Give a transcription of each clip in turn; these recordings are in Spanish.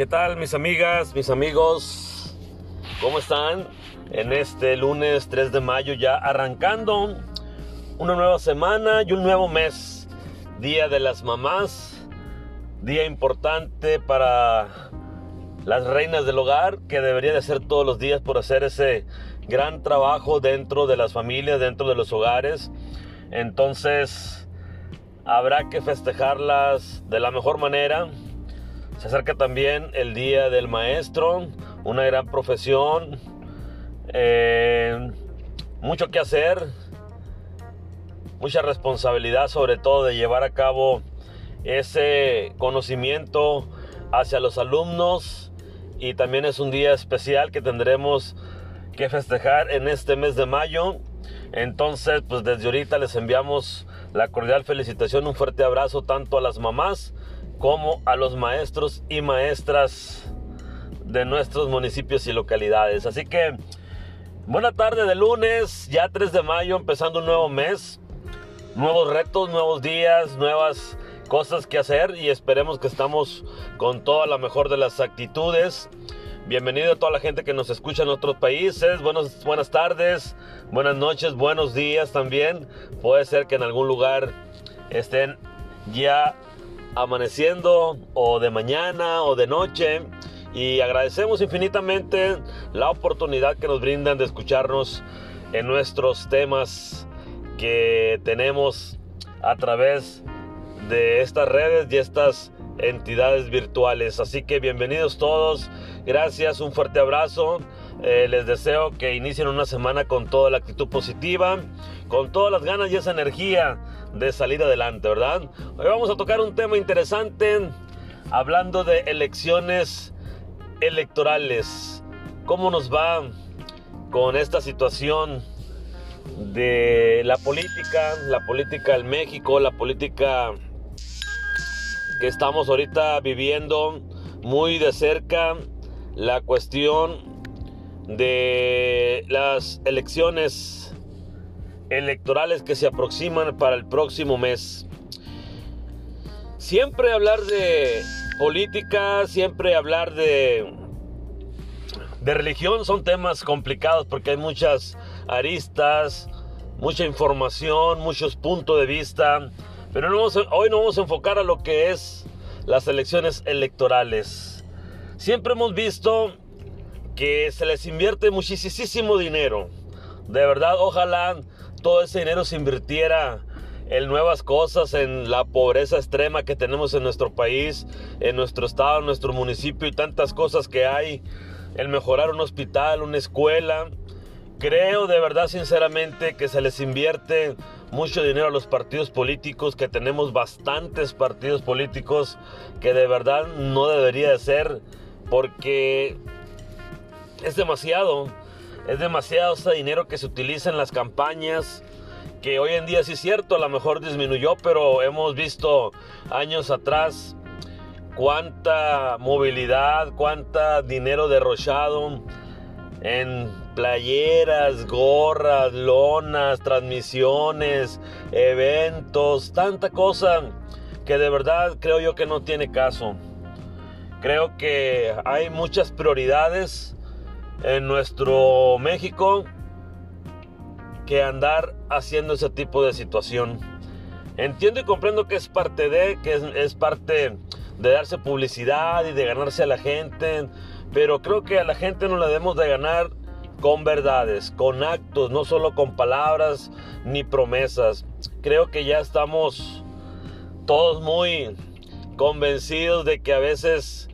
¿Qué tal mis amigas, mis amigos? ¿Cómo están? En este lunes 3 de mayo ya arrancando una nueva semana y un nuevo mes. Día de las mamás. Día importante para las reinas del hogar que debería de ser todos los días por hacer ese gran trabajo dentro de las familias, dentro de los hogares. Entonces habrá que festejarlas de la mejor manera se acerca también el Día del Maestro, una gran profesión, eh, mucho que hacer, mucha responsabilidad sobre todo de llevar a cabo ese conocimiento hacia los alumnos y también es un día especial que tendremos que festejar en este mes de mayo. Entonces, pues desde ahorita les enviamos la cordial felicitación, un fuerte abrazo tanto a las mamás como a los maestros y maestras de nuestros municipios y localidades. Así que buena tarde de lunes, ya 3 de mayo, empezando un nuevo mes, nuevos retos, nuevos días, nuevas cosas que hacer y esperemos que estamos con toda la mejor de las actitudes. Bienvenido a toda la gente que nos escucha en otros países. Buenos, buenas tardes, buenas noches, buenos días también. Puede ser que en algún lugar estén ya amaneciendo o de mañana o de noche y agradecemos infinitamente la oportunidad que nos brindan de escucharnos en nuestros temas que tenemos a través de estas redes y estas entidades virtuales. Así que bienvenidos todos, gracias, un fuerte abrazo. Eh, les deseo que inicien una semana con toda la actitud positiva, con todas las ganas y esa energía de salir adelante, ¿verdad? Hoy vamos a tocar un tema interesante hablando de elecciones electorales. ¿Cómo nos va con esta situación de la política, la política en México, la política que estamos ahorita viviendo muy de cerca, la cuestión de las elecciones electorales que se aproximan para el próximo mes. Siempre hablar de política, siempre hablar de, de religión son temas complicados porque hay muchas aristas, mucha información, muchos puntos de vista. Pero hoy no vamos a enfocar a lo que es las elecciones electorales. Siempre hemos visto que se les invierte muchísimo dinero. De verdad, ojalá todo ese dinero se invirtiera en nuevas cosas, en la pobreza extrema que tenemos en nuestro país, en nuestro estado, en nuestro municipio y tantas cosas que hay, el mejorar un hospital, una escuela. Creo de verdad sinceramente que se les invierte mucho dinero a los partidos políticos, que tenemos bastantes partidos políticos que de verdad no debería de ser porque es demasiado. Es demasiado ese dinero que se utiliza en las campañas, que hoy en día sí es cierto, a lo mejor disminuyó, pero hemos visto años atrás cuánta movilidad, cuánta dinero derrochado en playeras, gorras, lonas, transmisiones, eventos, tanta cosa que de verdad creo yo que no tiene caso. Creo que hay muchas prioridades en nuestro México que andar haciendo ese tipo de situación. Entiendo y comprendo que es parte de, que es, parte de darse publicidad y de ganarse a la gente, pero creo que a la gente no la debemos de ganar con verdades, con actos, no solo con palabras ni promesas. Creo que ya estamos todos muy convencidos de que a veces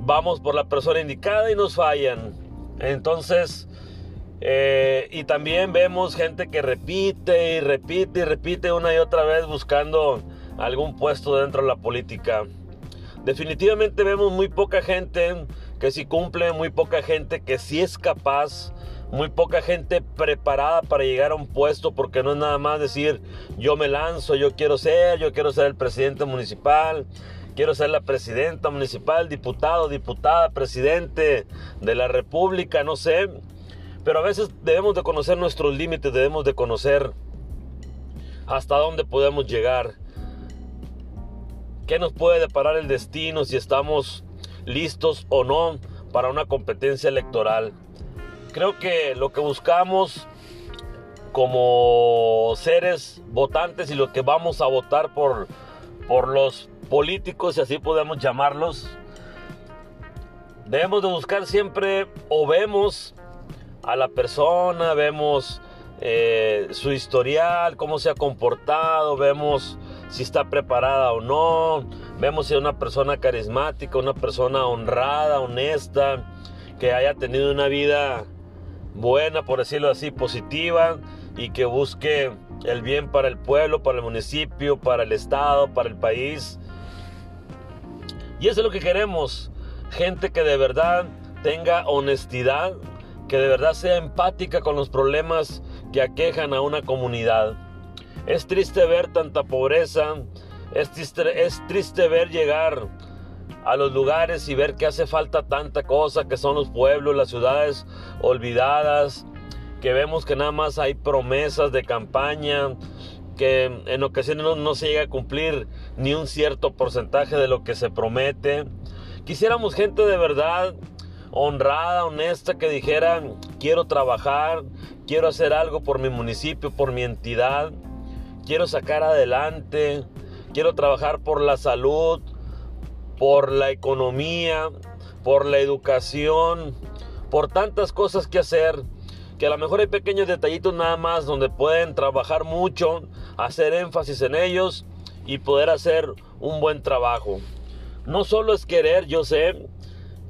vamos por la persona indicada y nos fallan. Entonces, eh, y también vemos gente que repite y repite y repite una y otra vez buscando algún puesto dentro de la política. Definitivamente vemos muy poca gente que sí cumple, muy poca gente que sí es capaz, muy poca gente preparada para llegar a un puesto porque no es nada más decir yo me lanzo, yo quiero ser, yo quiero ser el presidente municipal, quiero ser la presidenta municipal, diputado, diputada, presidente de la república, no sé. Pero a veces debemos de conocer nuestros límites, debemos de conocer hasta dónde podemos llegar. ¿Qué nos puede deparar el destino si estamos listos o no para una competencia electoral. Creo que lo que buscamos como seres votantes y lo que vamos a votar por, por los políticos, si así podemos llamarlos, debemos de buscar siempre o vemos a la persona, vemos eh, su historial, cómo se ha comportado, vemos si está preparada o no, vemos si es una persona carismática, una persona honrada, honesta, que haya tenido una vida buena, por decirlo así, positiva y que busque el bien para el pueblo, para el municipio, para el estado, para el país. Y eso es lo que queremos, gente que de verdad tenga honestidad, que de verdad sea empática con los problemas que aquejan a una comunidad. Es triste ver tanta pobreza, es triste, es triste ver llegar a los lugares y ver que hace falta tanta cosa, que son los pueblos, las ciudades olvidadas, que vemos que nada más hay promesas de campaña, que en ocasiones no, se llega a cumplir ni un cierto porcentaje de lo que se promete. Quisiéramos gente de verdad honrada, honesta, que dijera, quiero trabajar, quiero hacer algo por mi municipio, por mi entidad, quiero sacar adelante, quiero trabajar por la salud, por la economía, por la educación, por tantas cosas que hacer, que a lo mejor hay pequeños detallitos nada más donde pueden trabajar mucho, hacer énfasis en ellos y poder hacer un buen trabajo. No solo es querer, yo sé,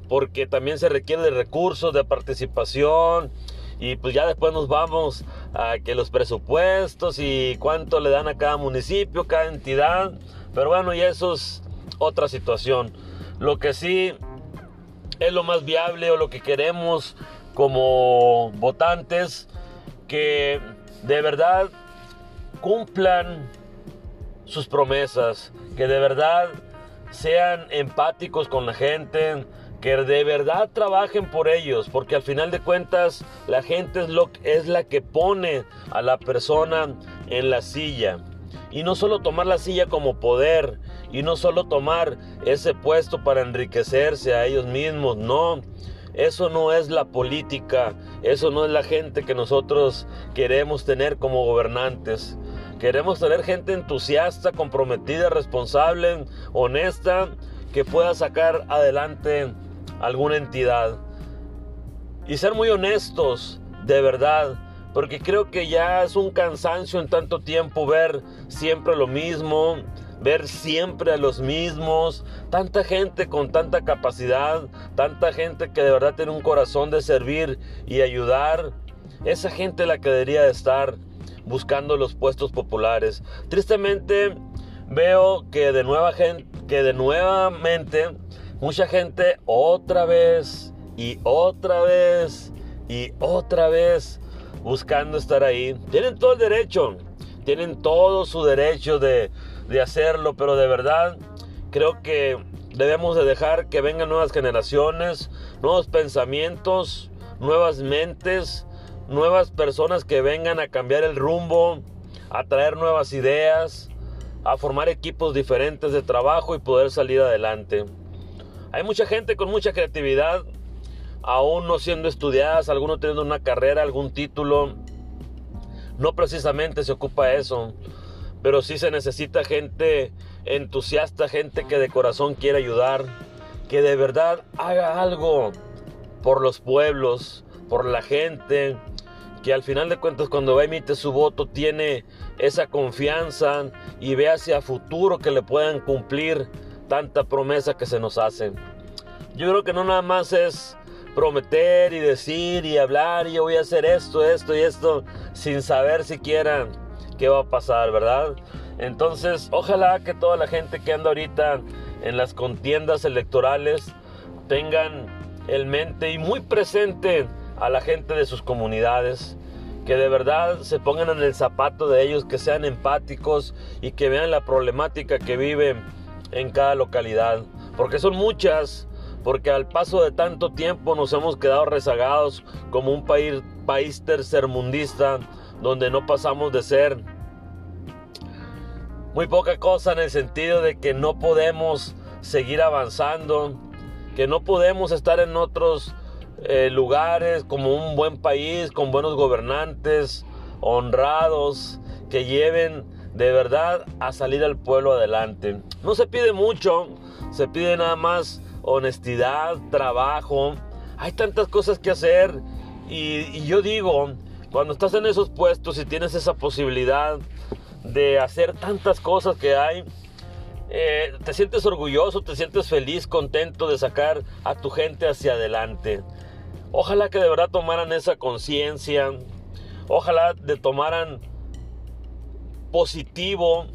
porque también se requiere de recursos, de participación, y pues ya después nos vamos a que los presupuestos y cuánto le dan a cada municipio, cada entidad. Pero bueno, y eso es otra situación. Lo que sí es lo más viable o lo que queremos como votantes, que de verdad cumplan sus promesas, que de verdad sean empáticos con la gente, que de verdad trabajen por ellos, porque al final de cuentas la gente es, lo, es la que pone a la persona en la silla. Y no solo tomar la silla como poder, y no solo tomar ese puesto para enriquecerse a ellos mismos, no. Eso no es la política, eso no es la gente que nosotros queremos tener como gobernantes. Queremos tener gente entusiasta, comprometida, responsable, honesta, que pueda sacar adelante alguna entidad. Y ser muy honestos, de verdad, porque creo que ya es un cansancio en tanto tiempo ver siempre lo mismo, ver siempre a los mismos, tanta gente con tanta capacidad, tanta gente que de verdad tiene un corazón de servir y ayudar. Esa gente la que debería estar buscando los puestos populares. Tristemente veo que de nueva gente, que de nuevamente Mucha gente otra vez y otra vez y otra vez buscando estar ahí. Tienen todo el derecho, tienen todo su derecho de, de hacerlo, pero de verdad creo que debemos de dejar que vengan nuevas generaciones, nuevos pensamientos, nuevas mentes, nuevas personas que vengan a cambiar el rumbo, a traer nuevas ideas, a formar equipos diferentes de trabajo y poder salir adelante. Hay mucha gente con mucha creatividad, aún no siendo estudiadas, algunos teniendo una carrera, algún título. No precisamente se ocupa eso, pero sí se necesita gente entusiasta, gente que de corazón quiere ayudar, que de verdad haga algo por los pueblos, por la gente, que al final de cuentas cuando va a emitir su voto tiene esa confianza y ve hacia futuro que le puedan cumplir tanta promesa que se nos hace. Yo creo que no nada más es prometer y decir y hablar y yo voy a hacer esto, esto y esto sin saber siquiera qué va a pasar, ¿verdad? Entonces, ojalá que toda la gente que anda ahorita en las contiendas electorales tengan el mente y muy presente a la gente de sus comunidades, que de verdad se pongan en el zapato de ellos, que sean empáticos y que vean la problemática que viven en cada localidad, porque son muchas, porque al paso de tanto tiempo nos hemos quedado rezagados como un país, país tercermundista, donde no pasamos de ser muy poca cosa en el sentido de que no podemos seguir avanzando, que no podemos estar en otros eh, lugares como un buen país, con buenos gobernantes, honrados, que lleven de verdad a salir al pueblo adelante. No se pide mucho, se pide nada más honestidad, trabajo. Hay tantas cosas que hacer y, yo digo, cuando estás en esos puestos y tienes esa posibilidad de hacer tantas cosas que hay, eh, te sientes orgulloso, te sientes feliz, contento de sacar a tu gente hacia adelante. Ojalá que de verdad tomaran esa conciencia, ojalá de tomaran positivo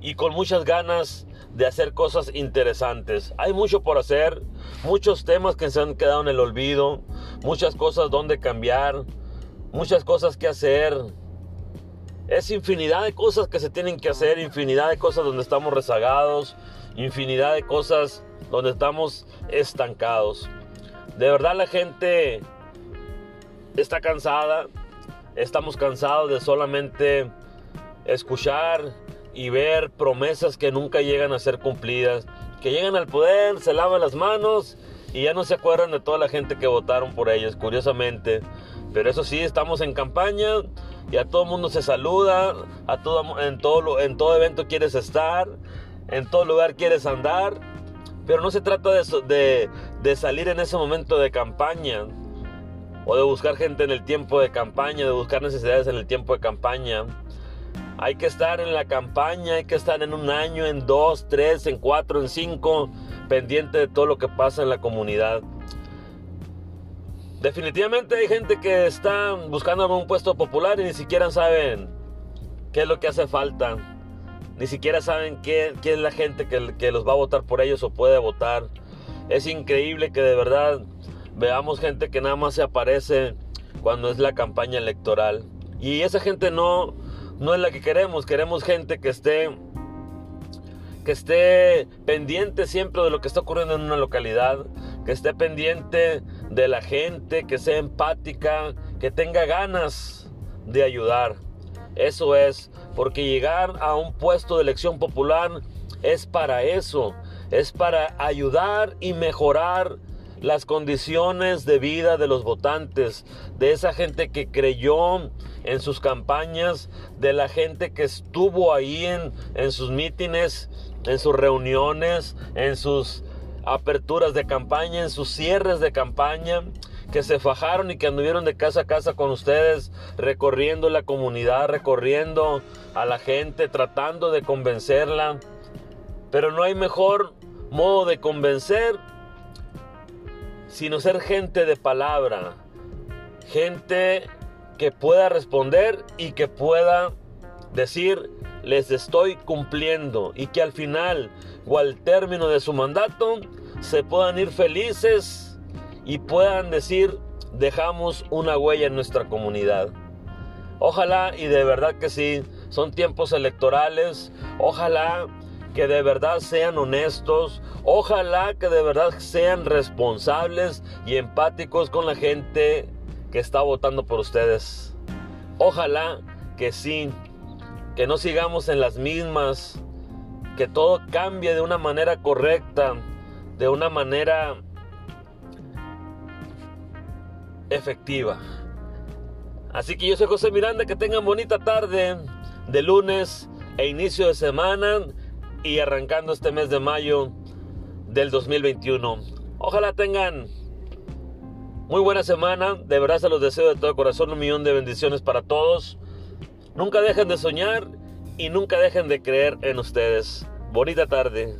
y con muchas ganas de hacer cosas interesantes. Hay mucho por hacer, muchos temas que se han quedado en el olvido, muchas cosas donde cambiar, muchas cosas que hacer. Es infinidad de cosas que se tienen que hacer, infinidad de cosas donde estamos rezagados, infinidad de cosas donde estamos estancados. De verdad la gente está cansada, estamos cansados de solamente escuchar y ver promesas que nunca llegan a ser cumplidas, que llegan al poder, se lavan las manos y ya no se acuerdan de toda la gente que votaron por ellas, curiosamente. Pero eso sí, estamos en campaña y a todo mundo se saluda, a todo, en, todo, en todo evento quieres estar, en todo lugar quieres andar, pero no se trata de, de, de salir en ese momento de campaña o de buscar gente en el tiempo de campaña, de buscar necesidades en el tiempo de campaña. Hay que estar en la campaña, hay que estar en un año, en dos, tres, en cuatro, en cinco, pendiente de todo lo que pasa en la comunidad. Definitivamente hay gente que está buscando un puesto popular y ni siquiera saben qué es lo que hace falta. Ni siquiera saben quién es la gente que, que los va a votar por ellos o puede votar. Es increíble que de verdad veamos gente que nada más se aparece cuando es la campaña electoral. Y esa gente no, no es la que queremos. Queremos gente que esté que esté pendiente siempre de lo que está ocurriendo en una localidad, que esté pendiente de la gente, que sea empática, que tenga ganas de ayudar. Eso es, porque llegar a un puesto de elección popular es para eso, es para ayudar y mejorar las condiciones de vida de los votantes, de esa gente que creyó en sus campañas, de la gente que estuvo ahí en, en sus mítines, en sus reuniones, en sus aperturas de campaña, en sus cierres de campaña, que se fajaron y que anduvieron de casa a casa con ustedes, recorriendo la comunidad, recorriendo a la gente, tratando de convencerla. Pero no hay mejor modo de convencer sino ser gente de palabra, gente que pueda responder y que pueda decir, les estoy cumpliendo y que al final o al término de su mandato se puedan ir felices y puedan decir, dejamos una huella en nuestra comunidad. Ojalá y de verdad que sí, son tiempos electorales, ojalá que de verdad sean honestos, ojalá que de verdad sean responsables y empáticos con la gente que está votando por ustedes. Ojalá que sí, que no sigamos en las mismas, que todo cambie de una manera correcta, de una manera efectiva. Así que yo soy José Miranda, que tengan bonita tarde de lunes e inicio de semana y arrancando este mes de mayo del 2021. Ojalá tengan muy buena semana. De verdad se los deseo de todo corazón un millón de bendiciones para todos. Nunca dejen de soñar y nunca dejen de creer en ustedes. Bonita tarde.